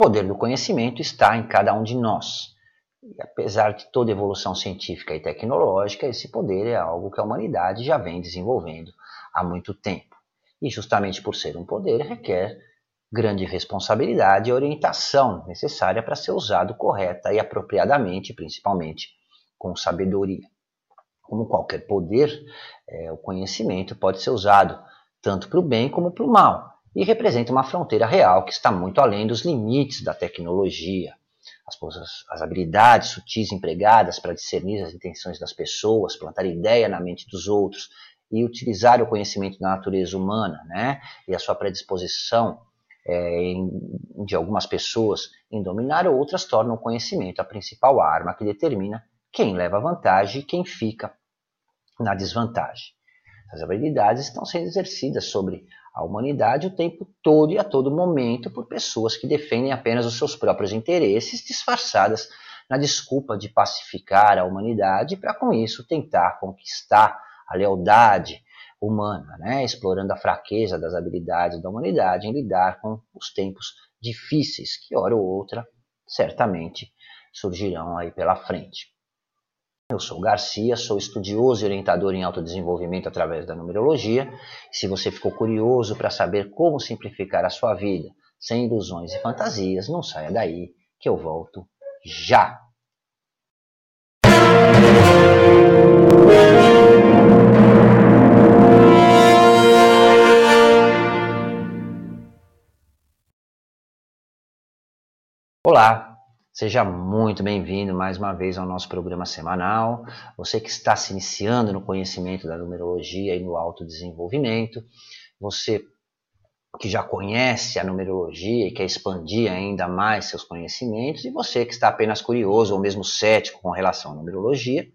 O poder do conhecimento está em cada um de nós. E apesar de toda evolução científica e tecnológica, esse poder é algo que a humanidade já vem desenvolvendo há muito tempo. E justamente por ser um poder, requer grande responsabilidade e orientação necessária para ser usado correta e apropriadamente, principalmente com sabedoria. Como qualquer poder, é, o conhecimento pode ser usado tanto para o bem como para o mal e representa uma fronteira real que está muito além dos limites da tecnologia. As, as habilidades sutis empregadas para discernir as intenções das pessoas, plantar ideia na mente dos outros e utilizar o conhecimento da natureza humana né, e a sua predisposição é, em, de algumas pessoas em dominar, outras tornam o conhecimento a principal arma que determina quem leva vantagem e quem fica na desvantagem. As habilidades estão sendo exercidas sobre a humanidade o tempo todo e a todo momento por pessoas que defendem apenas os seus próprios interesses, disfarçadas na desculpa de pacificar a humanidade para com isso tentar conquistar a lealdade humana, né? explorando a fraqueza das habilidades da humanidade em lidar com os tempos difíceis que hora ou outra certamente surgirão aí pela frente. Eu sou Garcia, sou estudioso e orientador em autodesenvolvimento através da numerologia. Se você ficou curioso para saber como simplificar a sua vida sem ilusões e fantasias, não saia daí que eu volto já. Olá, Seja muito bem-vindo mais uma vez ao nosso programa semanal. Você que está se iniciando no conhecimento da numerologia e no autodesenvolvimento, você que já conhece a numerologia e quer expandir ainda mais seus conhecimentos, e você que está apenas curioso ou mesmo cético com relação à numerologia,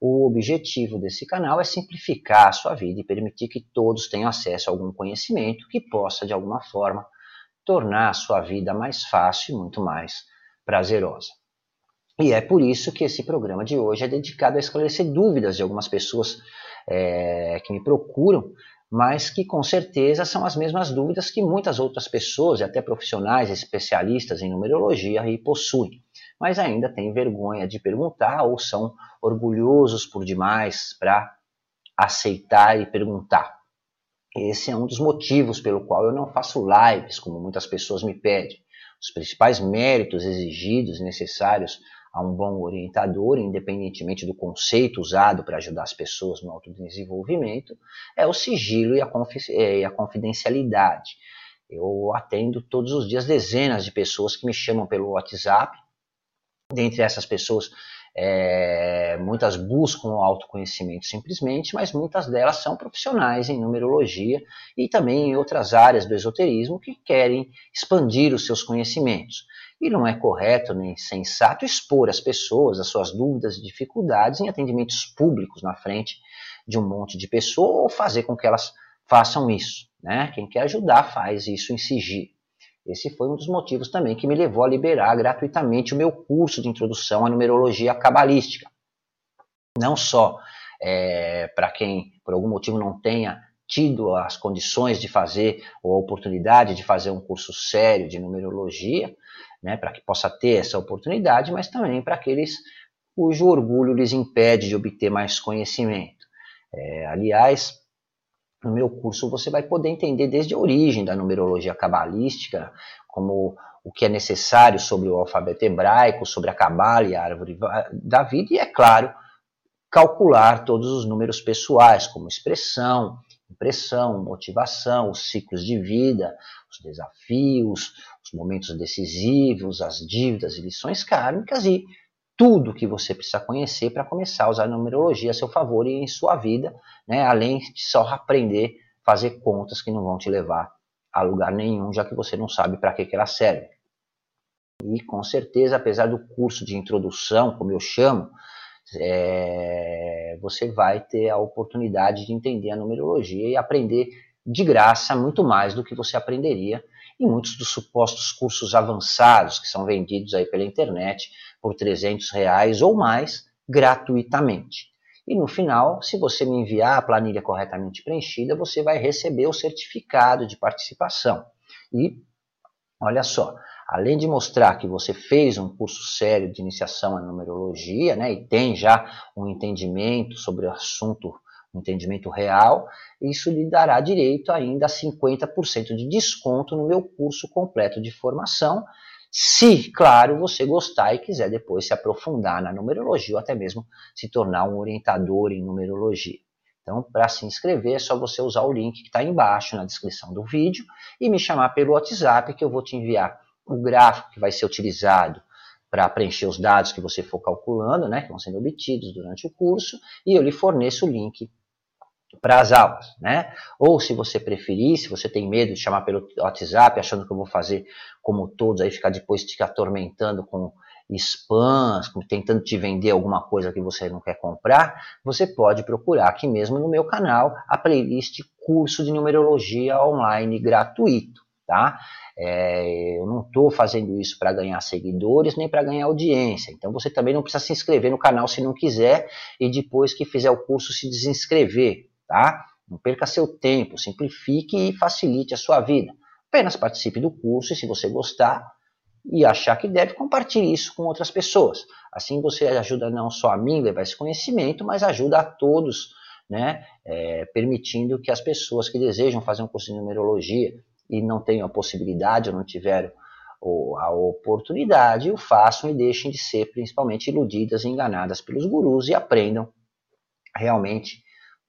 o objetivo desse canal é simplificar a sua vida e permitir que todos tenham acesso a algum conhecimento que possa, de alguma forma, tornar a sua vida mais fácil e muito mais prazerosa. E é por isso que esse programa de hoje é dedicado a esclarecer dúvidas de algumas pessoas é, que me procuram, mas que com certeza são as mesmas dúvidas que muitas outras pessoas, e até profissionais especialistas em numerologia, aí possuem, mas ainda têm vergonha de perguntar ou são orgulhosos por demais para aceitar e perguntar. Esse é um dos motivos pelo qual eu não faço lives, como muitas pessoas me pedem. Os principais méritos exigidos necessários a um bom orientador, independentemente do conceito usado para ajudar as pessoas no autodesenvolvimento, é o sigilo e a, é, e a confidencialidade. Eu atendo todos os dias dezenas de pessoas que me chamam pelo WhatsApp. Dentre essas pessoas, é, muitas buscam o autoconhecimento simplesmente, mas muitas delas são profissionais em numerologia e também em outras áreas do esoterismo que querem expandir os seus conhecimentos. E não é correto nem sensato expor as pessoas, as suas dúvidas e dificuldades em atendimentos públicos na frente de um monte de pessoas ou fazer com que elas façam isso. Né? Quem quer ajudar faz isso em sigilo. Esse foi um dos motivos também que me levou a liberar gratuitamente o meu curso de introdução à numerologia cabalística. Não só é, para quem por algum motivo não tenha tido as condições de fazer ou a oportunidade de fazer um curso sério de numerologia, né, para que possa ter essa oportunidade, mas também para aqueles cujo orgulho lhes impede de obter mais conhecimento. É, aliás, no meu curso você vai poder entender desde a origem da numerologia cabalística, como o que é necessário sobre o alfabeto hebraico, sobre a cabala e a árvore da vida, e é claro, calcular todos os números pessoais, como expressão, impressão, motivação, os ciclos de vida, os desafios, os momentos decisivos, as dívidas e lições kármicas e tudo que você precisa conhecer para começar a usar a numerologia a seu favor e em sua vida, né, além de só aprender a fazer contas que não vão te levar a lugar nenhum, já que você não sabe para que, que ela serve. E com certeza, apesar do curso de introdução, como eu chamo, é, você vai ter a oportunidade de entender a numerologia e aprender de graça muito mais do que você aprenderia em muitos dos supostos cursos avançados que são vendidos aí pela internet por 300 reais ou mais gratuitamente. E no final, se você me enviar a planilha corretamente preenchida, você vai receber o certificado de participação. E olha só, além de mostrar que você fez um curso sério de iniciação à numerologia, né, e tem já um entendimento sobre o assunto, entendimento real, isso lhe dará direito ainda a 50% de desconto no meu curso completo de formação, se, claro, você gostar e quiser depois se aprofundar na numerologia ou até mesmo se tornar um orientador em numerologia. Então, para se inscrever, é só você usar o link que está embaixo na descrição do vídeo e me chamar pelo WhatsApp que eu vou te enviar o gráfico que vai ser utilizado para preencher os dados que você for calculando, né, que vão sendo obtidos durante o curso, e eu lhe forneço o link para as aulas, né? Ou se você preferir, se você tem medo de chamar pelo WhatsApp, achando que eu vou fazer como todos, aí ficar depois te atormentando com spams, tentando te vender alguma coisa que você não quer comprar, você pode procurar aqui mesmo no meu canal a playlist curso de numerologia online gratuito, tá? É, eu não estou fazendo isso para ganhar seguidores nem para ganhar audiência. Então você também não precisa se inscrever no canal se não quiser e depois que fizer o curso se desinscrever, tá? Não perca seu tempo, simplifique e facilite a sua vida. Apenas participe do curso e se você gostar e achar que deve, compartilhe isso com outras pessoas. Assim você ajuda não só a mim a levar esse conhecimento, mas ajuda a todos, né? É, permitindo que as pessoas que desejam fazer um curso de numerologia e não tenham a possibilidade ou não tiveram a oportunidade, o façam e deixem de ser principalmente iludidas e enganadas pelos gurus e aprendam realmente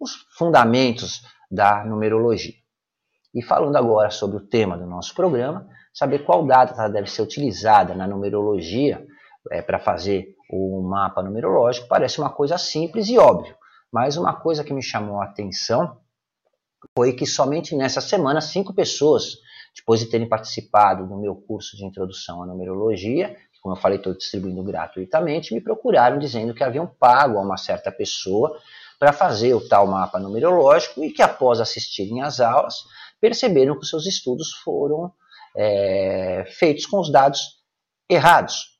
os fundamentos da numerologia. E falando agora sobre o tema do nosso programa, saber qual data deve ser utilizada na numerologia é, para fazer o mapa numerológico parece uma coisa simples e óbvia, mas uma coisa que me chamou a atenção foi que somente nessa semana cinco pessoas, depois de terem participado do meu curso de introdução à numerologia, como eu falei, estou distribuindo gratuitamente, me procuraram dizendo que haviam pago a uma certa pessoa para fazer o tal mapa numerológico e que após assistirem às aulas perceberam que seus estudos foram é, feitos com os dados errados.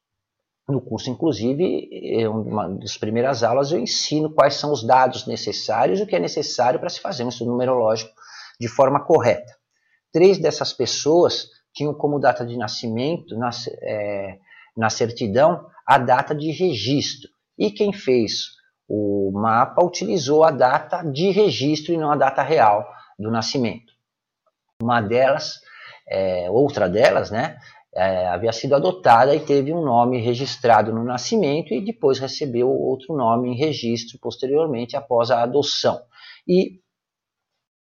No curso, inclusive, em uma das primeiras aulas, eu ensino quais são os dados necessários e o que é necessário para se fazer um estudo numerológico de forma correta. Três dessas pessoas tinham como data de nascimento, na, é, na certidão, a data de registro. E quem fez o mapa utilizou a data de registro e não a data real do nascimento. Uma delas, é, outra delas, né, é, havia sido adotada e teve um nome registrado no nascimento e depois recebeu outro nome em registro posteriormente após a adoção. E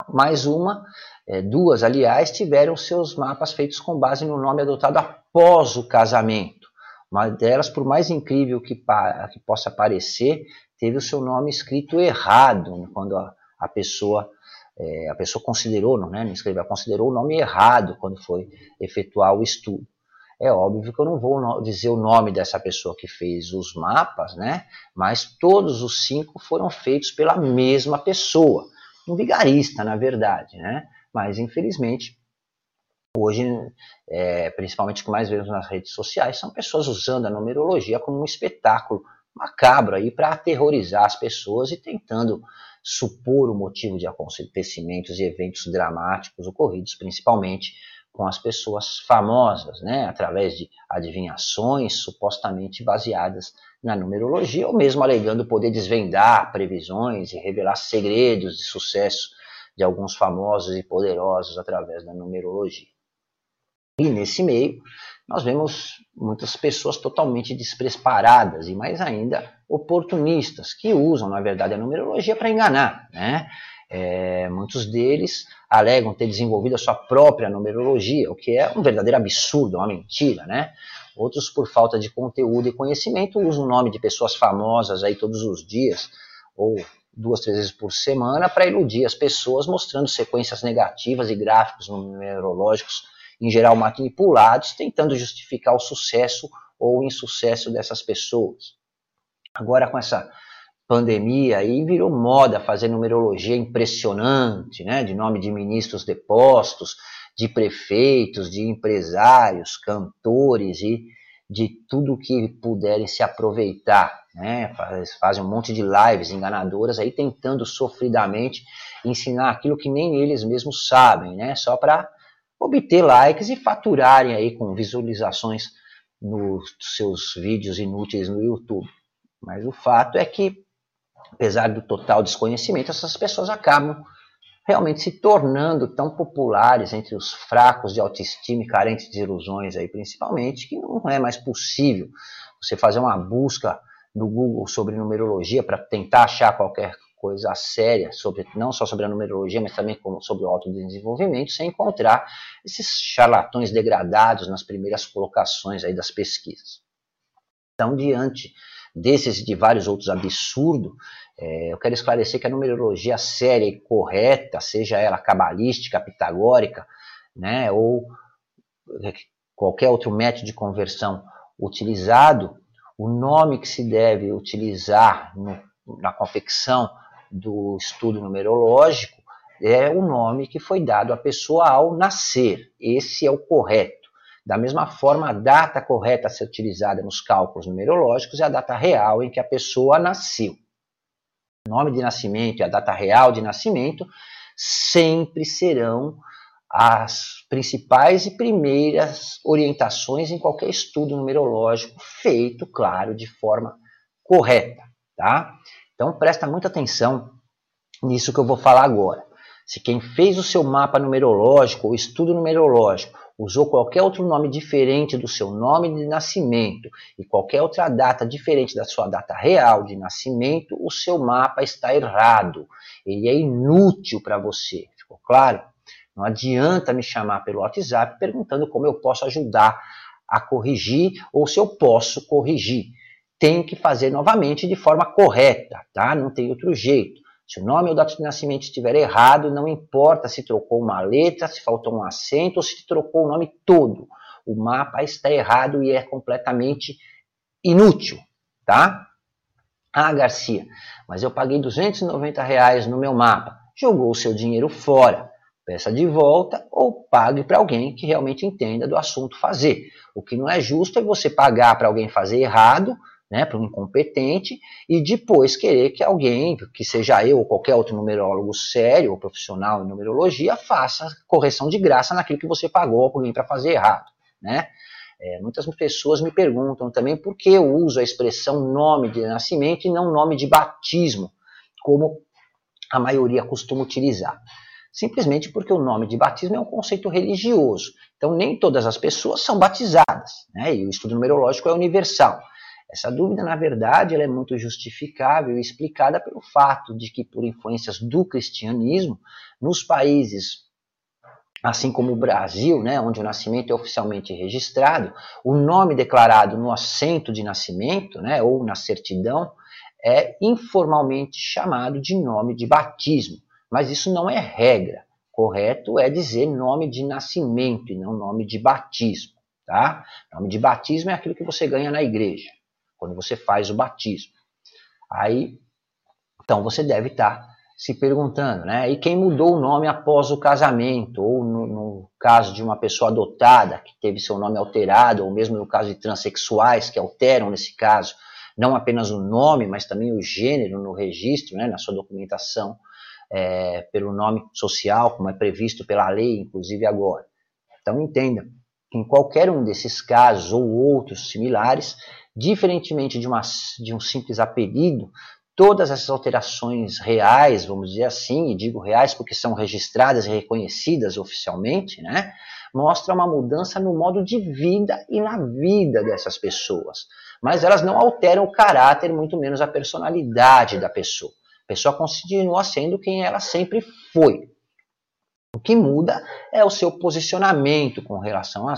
mais uma, é, duas, aliás, tiveram seus mapas feitos com base no nome adotado após o casamento. Uma delas, por mais incrível que, que possa parecer, teve o seu nome escrito errado quando a, a pessoa é, a pessoa considerou, não, né, não escreveu, considerou o nome errado quando foi efetuar o estudo. É óbvio que eu não vou dizer o nome dessa pessoa que fez os mapas, né? Mas todos os cinco foram feitos pela mesma pessoa, um vigarista, na verdade, né? Mas infelizmente hoje, é, principalmente o que mais vemos nas redes sociais, são pessoas usando a numerologia como um espetáculo macabro aí para aterrorizar as pessoas e tentando supor o motivo de acontecimentos e eventos dramáticos ocorridos principalmente com as pessoas famosas, né, através de adivinhações supostamente baseadas na numerologia, ou mesmo alegando poder desvendar previsões e revelar segredos de sucesso de alguns famosos e poderosos através da numerologia. E nesse meio, nós vemos muitas pessoas totalmente despreparadas e mais ainda oportunistas, que usam, na verdade, a numerologia para enganar, né? É, muitos deles alegam ter desenvolvido a sua própria numerologia, o que é um verdadeiro absurdo, uma mentira, né? Outros, por falta de conteúdo e conhecimento, usam o nome de pessoas famosas aí todos os dias, ou duas, três vezes por semana, para iludir as pessoas, mostrando sequências negativas e gráficos numerológicos, em geral manipulados, tentando justificar o sucesso ou o insucesso dessas pessoas. Agora, com essa pandemia aí virou moda fazer numerologia impressionante, né? De nome de ministros depostos, de prefeitos, de empresários, cantores e de tudo que puderem se aproveitar, né? Fazem um monte de lives enganadoras aí tentando sofridamente ensinar aquilo que nem eles mesmos sabem, né? Só para obter likes e faturarem aí com visualizações nos seus vídeos inúteis no YouTube. Mas o fato é que, apesar do total desconhecimento, essas pessoas acabam realmente se tornando tão populares entre os fracos de autoestima e carentes de ilusões aí principalmente, que não é mais possível você fazer uma busca no Google sobre numerologia para tentar achar qualquer coisa séria, sobre, não só sobre a numerologia, mas também sobre o autodesenvolvimento, sem encontrar esses charlatões degradados nas primeiras colocações aí das pesquisas. Então, diante desses e de vários outros absurdos, é, eu quero esclarecer que a numerologia séria e correta, seja ela cabalística, pitagórica, né, ou qualquer outro método de conversão utilizado, o nome que se deve utilizar no, na confecção do estudo numerológico é o nome que foi dado à pessoa ao nascer. Esse é o correto. Da mesma forma, a data correta a ser utilizada nos cálculos numerológicos é a data real em que a pessoa nasceu. Nome de nascimento e a data real de nascimento sempre serão as principais e primeiras orientações em qualquer estudo numerológico feito, claro, de forma correta, tá? Então presta muita atenção nisso que eu vou falar agora. Se quem fez o seu mapa numerológico ou estudo numerológico usou qualquer outro nome diferente do seu nome de nascimento e qualquer outra data diferente da sua data real de nascimento, o seu mapa está errado. Ele é inútil para você. Ficou claro? Não adianta me chamar pelo WhatsApp perguntando como eu posso ajudar a corrigir ou se eu posso corrigir tem que fazer novamente de forma correta, tá? Não tem outro jeito. Se o nome ou data de nascimento estiver errado, não importa se trocou uma letra, se faltou um acento ou se trocou o nome todo. O mapa está errado e é completamente inútil, tá? Ah, Garcia, mas eu paguei 290 reais no meu mapa. Jogou o seu dinheiro fora. Peça de volta ou pague para alguém que realmente entenda do assunto fazer. O que não é justo é você pagar para alguém fazer errado né, para um incompetente, e depois querer que alguém, que seja eu ou qualquer outro numerólogo sério ou profissional em numerologia, faça correção de graça naquilo que você pagou alguém para fazer errado. Né? É, muitas pessoas me perguntam também por que eu uso a expressão nome de nascimento e não nome de batismo, como a maioria costuma utilizar. Simplesmente porque o nome de batismo é um conceito religioso. Então, nem todas as pessoas são batizadas. Né? E o estudo numerológico é universal. Essa dúvida, na verdade, ela é muito justificável e explicada pelo fato de que, por influências do cristianismo, nos países assim como o Brasil, né, onde o nascimento é oficialmente registrado, o nome declarado no assento de nascimento, né, ou na certidão, é informalmente chamado de nome de batismo. Mas isso não é regra. Correto é dizer nome de nascimento e não nome de batismo. Tá? Nome de batismo é aquilo que você ganha na igreja quando você faz o batismo. Aí, então você deve estar se perguntando, né? E quem mudou o nome após o casamento, ou no, no, caso de uma pessoa adotada que teve seu nome alterado, ou mesmo no caso de transexuais que alteram nesse caso não apenas o nome, mas também o gênero no registro, né, na sua documentação, é, pelo nome social, como é previsto pela lei, inclusive agora. Então entenda que em qualquer um desses casos ou outros similares, Diferentemente de, uma, de um simples apelido, todas essas alterações reais, vamos dizer assim, e digo reais porque são registradas e reconhecidas oficialmente, né, mostra uma mudança no modo de vida e na vida dessas pessoas. Mas elas não alteram o caráter, muito menos a personalidade da pessoa. A pessoa continua sendo quem ela sempre foi. O que muda é o seu posicionamento com relação à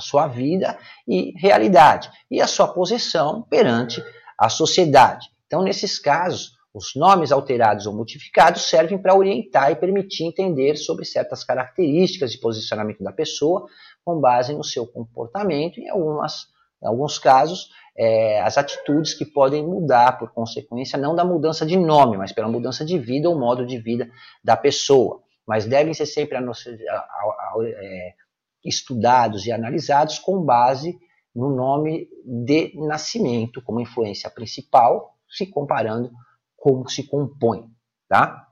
sua vida e realidade e a sua posição perante a sociedade. Então, nesses casos, os nomes alterados ou modificados servem para orientar e permitir entender sobre certas características de posicionamento da pessoa com base no seu comportamento e, em, algumas, em alguns casos, é, as atitudes que podem mudar por consequência não da mudança de nome, mas pela mudança de vida ou modo de vida da pessoa mas devem ser sempre é, estudados e analisados com base no nome de nascimento como influência principal, se comparando como se compõe, tá?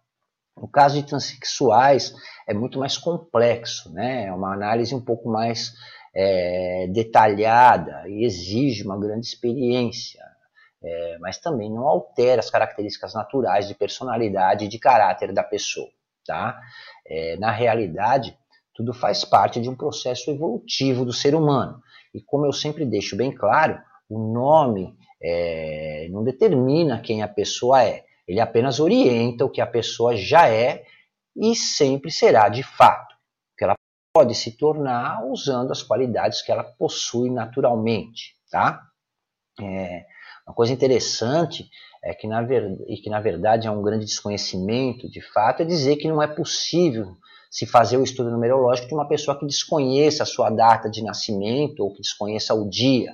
No caso de transexuais, é muito mais complexo, né? é uma análise um pouco mais é, detalhada e exige uma grande experiência, é, mas também não altera as características naturais de personalidade e de caráter da pessoa. Tá? É, na realidade, tudo faz parte de um processo evolutivo do ser humano. E como eu sempre deixo bem claro, o nome é, não determina quem a pessoa é. Ele apenas orienta o que a pessoa já é e sempre será de fato. Que ela pode se tornar usando as qualidades que ela possui naturalmente. Tá? É, uma coisa interessante é que na, ver, e que na verdade é um grande desconhecimento de fato é dizer que não é possível se fazer o estudo numerológico de uma pessoa que desconheça a sua data de nascimento ou que desconheça o dia.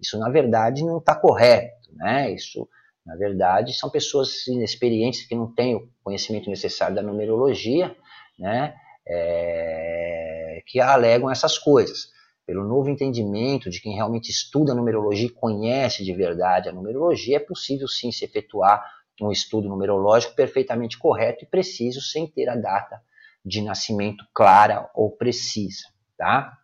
Isso, na verdade, não está correto. Né? Isso, na verdade, são pessoas inexperientes que não têm o conhecimento necessário da numerologia, né? É, que alegam essas coisas. Pelo novo entendimento de quem realmente estuda numerologia e conhece de verdade a numerologia, é possível sim se efetuar um estudo numerológico perfeitamente correto e preciso sem ter a data de nascimento clara ou precisa, tá?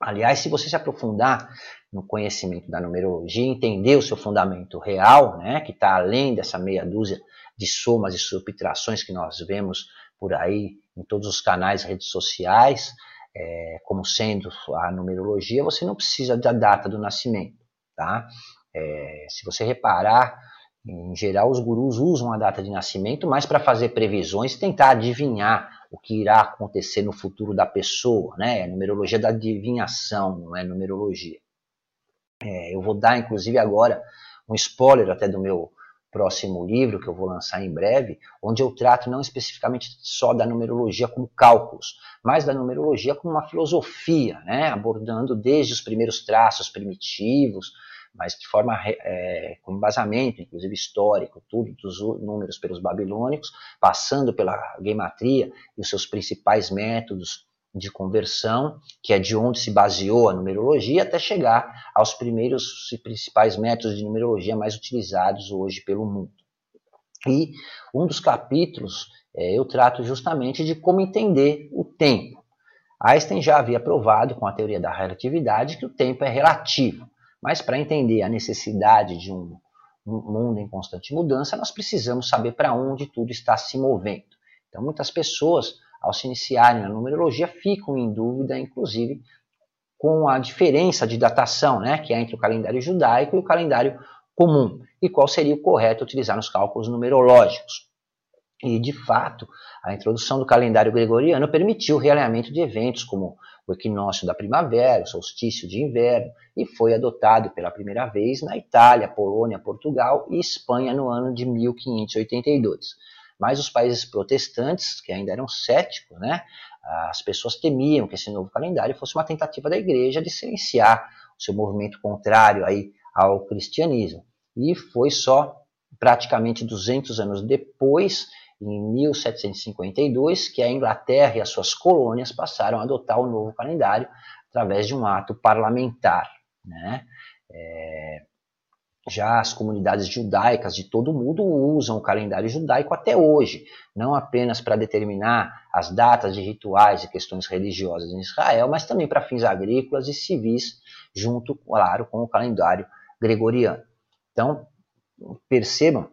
Aliás, se você se aprofundar no conhecimento da numerologia, entender o seu fundamento real, né, que está além dessa meia dúzia de somas e subtrações que nós vemos por aí em todos os canais, redes sociais, é, como sendo a numerologia, você não precisa da data do nascimento, tá? É, se você reparar, em geral, os gurus usam a data de nascimento mais para fazer previsões tentar adivinhar o que irá acontecer no futuro da pessoa, né? É numerologia da adivinhação, não é numerologia. É, eu vou dar, inclusive, agora um spoiler até do meu próximo livro, que eu vou lançar em breve, onde eu trato não especificamente só da numerologia como cálculos, mas da numerologia como uma filosofia, né? abordando desde os primeiros traços primitivos, mas de forma é, com embasamento, inclusive histórico, tudo dos números pelos babilônicos, passando pela gematria e os seus principais métodos de conversão, que é de onde se baseou a numerologia, até chegar aos primeiros e principais métodos de numerologia mais utilizados hoje pelo mundo. E um dos capítulos é, eu trato justamente de como entender o tempo. Einstein já havia provado com a teoria da relatividade que o tempo é relativo. Mas para entender a necessidade de um, um mundo em constante mudança, nós precisamos saber para onde tudo está se movendo. Então, muitas pessoas, ao se iniciarem na numerologia, ficam em dúvida, inclusive, com a diferença de datação, né, que é entre o calendário judaico e o calendário comum, e qual seria o correto utilizar nos cálculos numerológicos. E, de fato, a introdução do calendário gregoriano permitiu o realinhamento de eventos como o equinócio da primavera, o solstício de inverno, e foi adotado pela primeira vez na Itália, Polônia, Portugal e Espanha no ano de 1582. Mas os países protestantes, que ainda eram céticos, né, as pessoas temiam que esse novo calendário fosse uma tentativa da igreja de silenciar o seu movimento contrário aí ao cristianismo. E foi só praticamente 200 anos depois em 1752 que a Inglaterra e as suas colônias passaram a adotar o novo calendário através de um ato parlamentar. Né? É, já as comunidades judaicas de todo o mundo usam o calendário judaico até hoje, não apenas para determinar as datas de rituais e questões religiosas em Israel, mas também para fins agrícolas e civis, junto, claro, com o calendário gregoriano. Então, percebam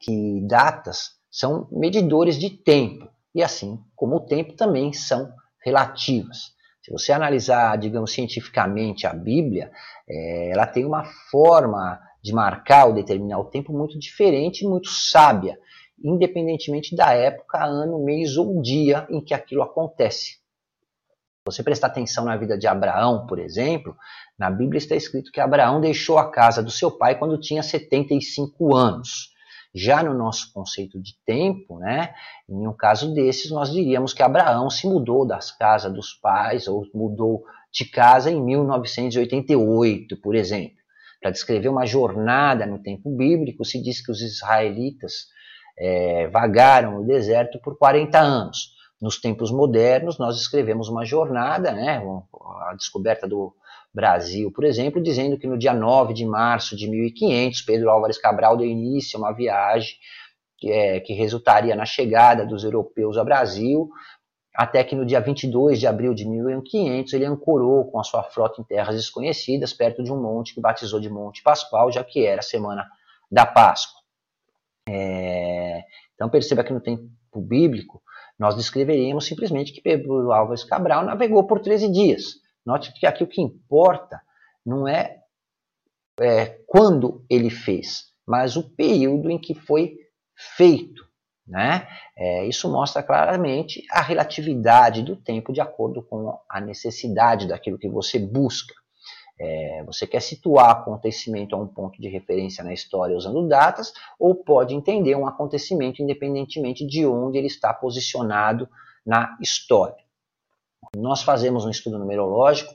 que datas são medidores de tempo, e assim como o tempo também são relativas. Se você analisar, digamos, cientificamente a Bíblia, é, ela tem uma forma de marcar ou determinar o tempo muito diferente e muito sábia, independentemente da época, ano, mês ou dia em que aquilo acontece. Se você prestar atenção na vida de Abraão, por exemplo, na Bíblia está escrito que Abraão deixou a casa do seu pai quando tinha 75 anos. Já no nosso conceito de tempo, né, em um caso desses, nós diríamos que Abraão se mudou das casas dos pais ou mudou de casa em 1988, por exemplo. Para descrever uma jornada no tempo bíblico, se diz que os israelitas é, vagaram no deserto por 40 anos. Nos tempos modernos, nós escrevemos uma jornada, né, a descoberta do, Brasil, por exemplo, dizendo que no dia 9 de março de 1500, Pedro Álvares Cabral deu início a uma viagem que, é, que resultaria na chegada dos europeus ao Brasil, até que no dia 22 de abril de 1500 ele ancorou com a sua frota em terras desconhecidas, perto de um monte que batizou de Monte Pascoal, já que era a semana da Páscoa. É, então perceba que no tempo bíblico nós descreveríamos simplesmente que Pedro Álvares Cabral navegou por 13 dias. Note que aqui o que importa não é, é quando ele fez, mas o período em que foi feito. Né? É, isso mostra claramente a relatividade do tempo de acordo com a necessidade daquilo que você busca. É, você quer situar acontecimento a um ponto de referência na história usando datas, ou pode entender um acontecimento independentemente de onde ele está posicionado na história. Nós fazemos um estudo numerológico,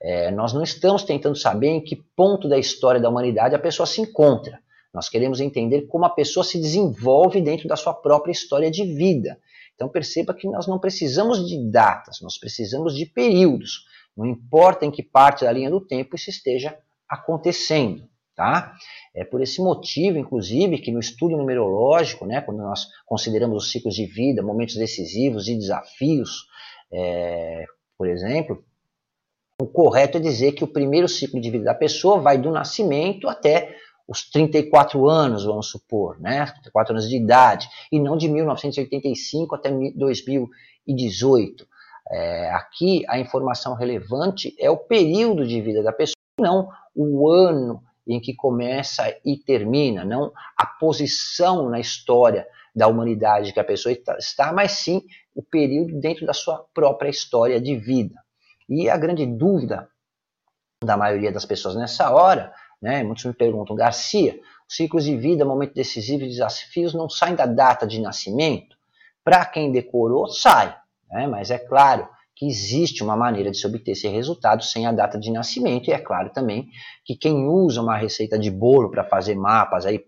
é, nós não estamos tentando saber em que ponto da história da humanidade a pessoa se encontra. Nós queremos entender como a pessoa se desenvolve dentro da sua própria história de vida. Então perceba que nós não precisamos de datas, nós precisamos de períodos. Não importa em que parte da linha do tempo isso esteja acontecendo. Tá? É por esse motivo, inclusive, que no estudo numerológico, né, quando nós consideramos os ciclos de vida, momentos decisivos e desafios, é, por exemplo, o correto é dizer que o primeiro ciclo de vida da pessoa vai do nascimento até os 34 anos, vamos supor, né? 34 anos de idade, e não de 1985 até 2018. É, aqui a informação relevante é o período de vida da pessoa, não o ano em que começa e termina, não a posição na história da humanidade que a pessoa está, mas sim o período dentro da sua própria história de vida. E a grande dúvida da maioria das pessoas nessa hora né? Muitos me perguntam, Garcia, os ciclos de vida, momento decisivo e desafios não saem da data de nascimento? Para quem decorou, sai. Né? Mas é claro que existe uma maneira de se obter esse resultado sem a data de nascimento, e é claro também que quem usa uma receita de bolo para fazer mapas aí,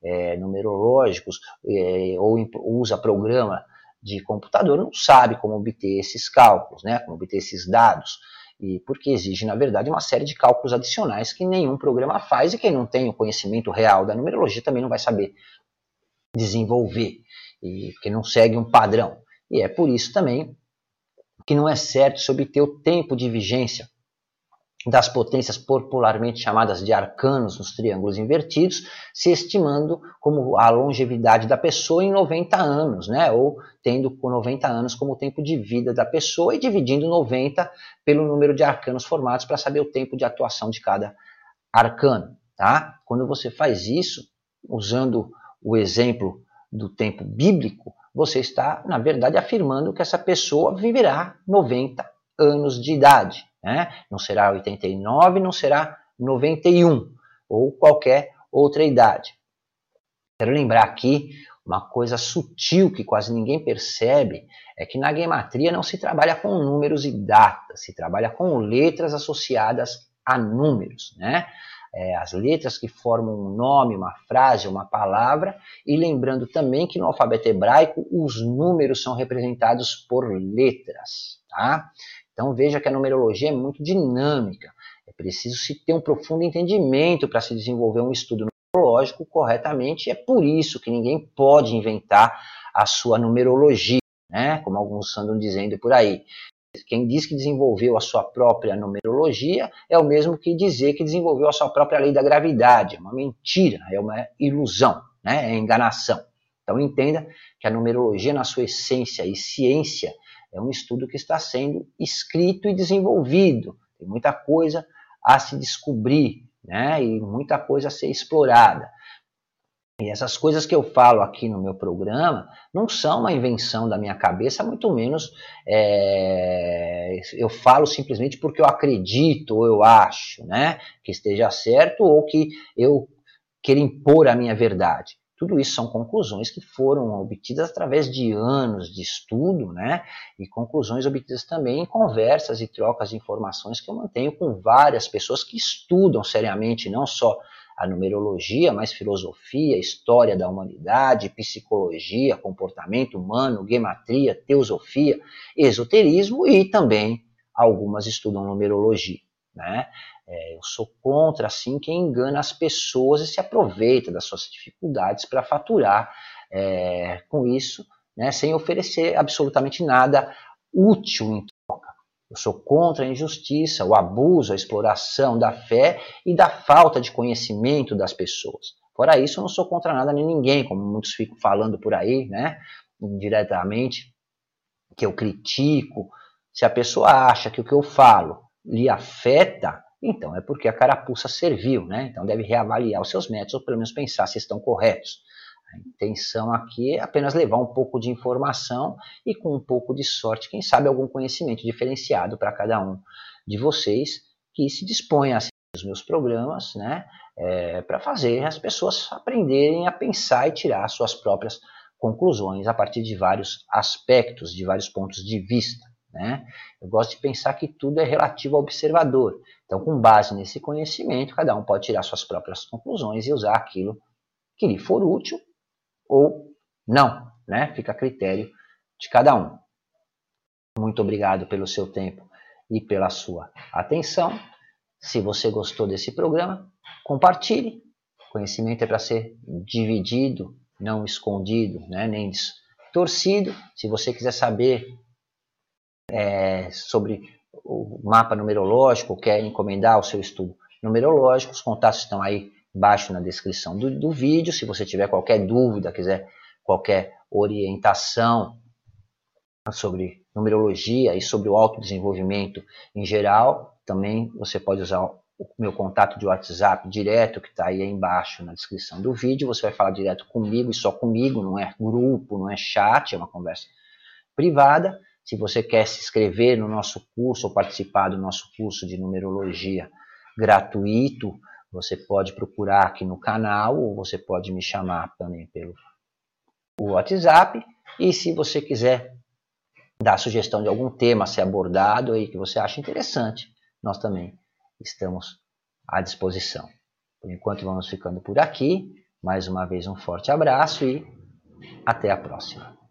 é, numerológicos é, ou usa programa de computador não sabe como obter esses cálculos, né? como obter esses dados e porque exige, na verdade, uma série de cálculos adicionais que nenhum programa faz e quem não tem o conhecimento real da numerologia também não vai saber desenvolver, e porque não segue um padrão. E é por isso também que não é certo se obter o tempo de vigência das potências popularmente chamadas de arcanos nos triângulos invertidos, se estimando como a longevidade da pessoa em 90 anos, né? ou tendo 90 anos como tempo de vida da pessoa e dividindo 90 pelo número de arcanos formados para saber o tempo de atuação de cada arcano. Tá? Quando você faz isso, usando o exemplo do tempo bíblico, você está, na verdade, afirmando que essa pessoa viverá 90 anos de idade. Né? Não será 89, não será 91 ou qualquer outra idade. Quero lembrar aqui uma coisa sutil que quase ninguém percebe é que na gematria não se trabalha com números e datas, se trabalha com letras associadas a números, né? É, as letras que formam um nome, uma frase, uma palavra, e lembrando também que no alfabeto hebraico os números são representados por letras, tá? Então veja que a numerologia é muito dinâmica. É preciso se ter um profundo entendimento para se desenvolver um estudo numerológico corretamente. É por isso que ninguém pode inventar a sua numerologia, né? Como alguns andam dizendo por aí. Quem diz que desenvolveu a sua própria numerologia é o mesmo que dizer que desenvolveu a sua própria lei da gravidade. É uma mentira, é uma ilusão, né? é enganação. Então entenda que a numerologia, na sua essência e ciência, é um estudo que está sendo escrito e desenvolvido. Tem muita coisa a se descobrir, né? E muita coisa a ser explorada. E essas coisas que eu falo aqui no meu programa não são uma invenção da minha cabeça, muito menos é, eu falo simplesmente porque eu acredito ou eu acho né, que esteja certo ou que eu quero impor a minha verdade. Tudo isso são conclusões que foram obtidas através de anos de estudo, né? E conclusões obtidas também em conversas e trocas de informações que eu mantenho com várias pessoas que estudam seriamente não só a numerologia, mas filosofia, história da humanidade, psicologia, comportamento humano, gematria, teosofia, esoterismo e também algumas estudam numerologia, né? É, eu sou contra, assim, quem engana as pessoas e se aproveita das suas dificuldades para faturar é, com isso, né, sem oferecer absolutamente nada útil em troca. Eu sou contra a injustiça, o abuso, a exploração da fé e da falta de conhecimento das pessoas. Fora isso, eu não sou contra nada nem ninguém, como muitos ficam falando por aí, né, indiretamente, que eu critico. Se a pessoa acha que o que eu falo lhe afeta, então é porque a carapuça serviu, né? Então deve reavaliar os seus métodos, ou pelo menos pensar se estão corretos. A intenção aqui é apenas levar um pouco de informação e com um pouco de sorte, quem sabe algum conhecimento diferenciado para cada um de vocês que se dispõe a assistir os meus programas, né? É, para fazer as pessoas aprenderem a pensar e tirar suas próprias conclusões a partir de vários aspectos, de vários pontos de vista. Né? Eu gosto de pensar que tudo é relativo ao observador. Então, com base nesse conhecimento, cada um pode tirar suas próprias conclusões e usar aquilo que lhe for útil ou não. Né? Fica a critério de cada um. Muito obrigado pelo seu tempo e pela sua atenção. Se você gostou desse programa, compartilhe. Conhecimento é para ser dividido, não escondido, né? nem distorcido. Se você quiser saber é, sobre o mapa numerológico, quer encomendar o seu estudo numerológico, os contatos estão aí embaixo na descrição do, do vídeo. Se você tiver qualquer dúvida, quiser qualquer orientação sobre numerologia e sobre o autodesenvolvimento em geral, também você pode usar o meu contato de WhatsApp direto, que está aí embaixo na descrição do vídeo. Você vai falar direto comigo e só comigo, não é grupo, não é chat, é uma conversa privada. Se você quer se inscrever no nosso curso ou participar do nosso curso de numerologia gratuito, você pode procurar aqui no canal ou você pode me chamar também pelo WhatsApp. E se você quiser dar sugestão de algum tema a ser abordado aí que você acha interessante, nós também estamos à disposição. Por enquanto vamos ficando por aqui. Mais uma vez um forte abraço e até a próxima.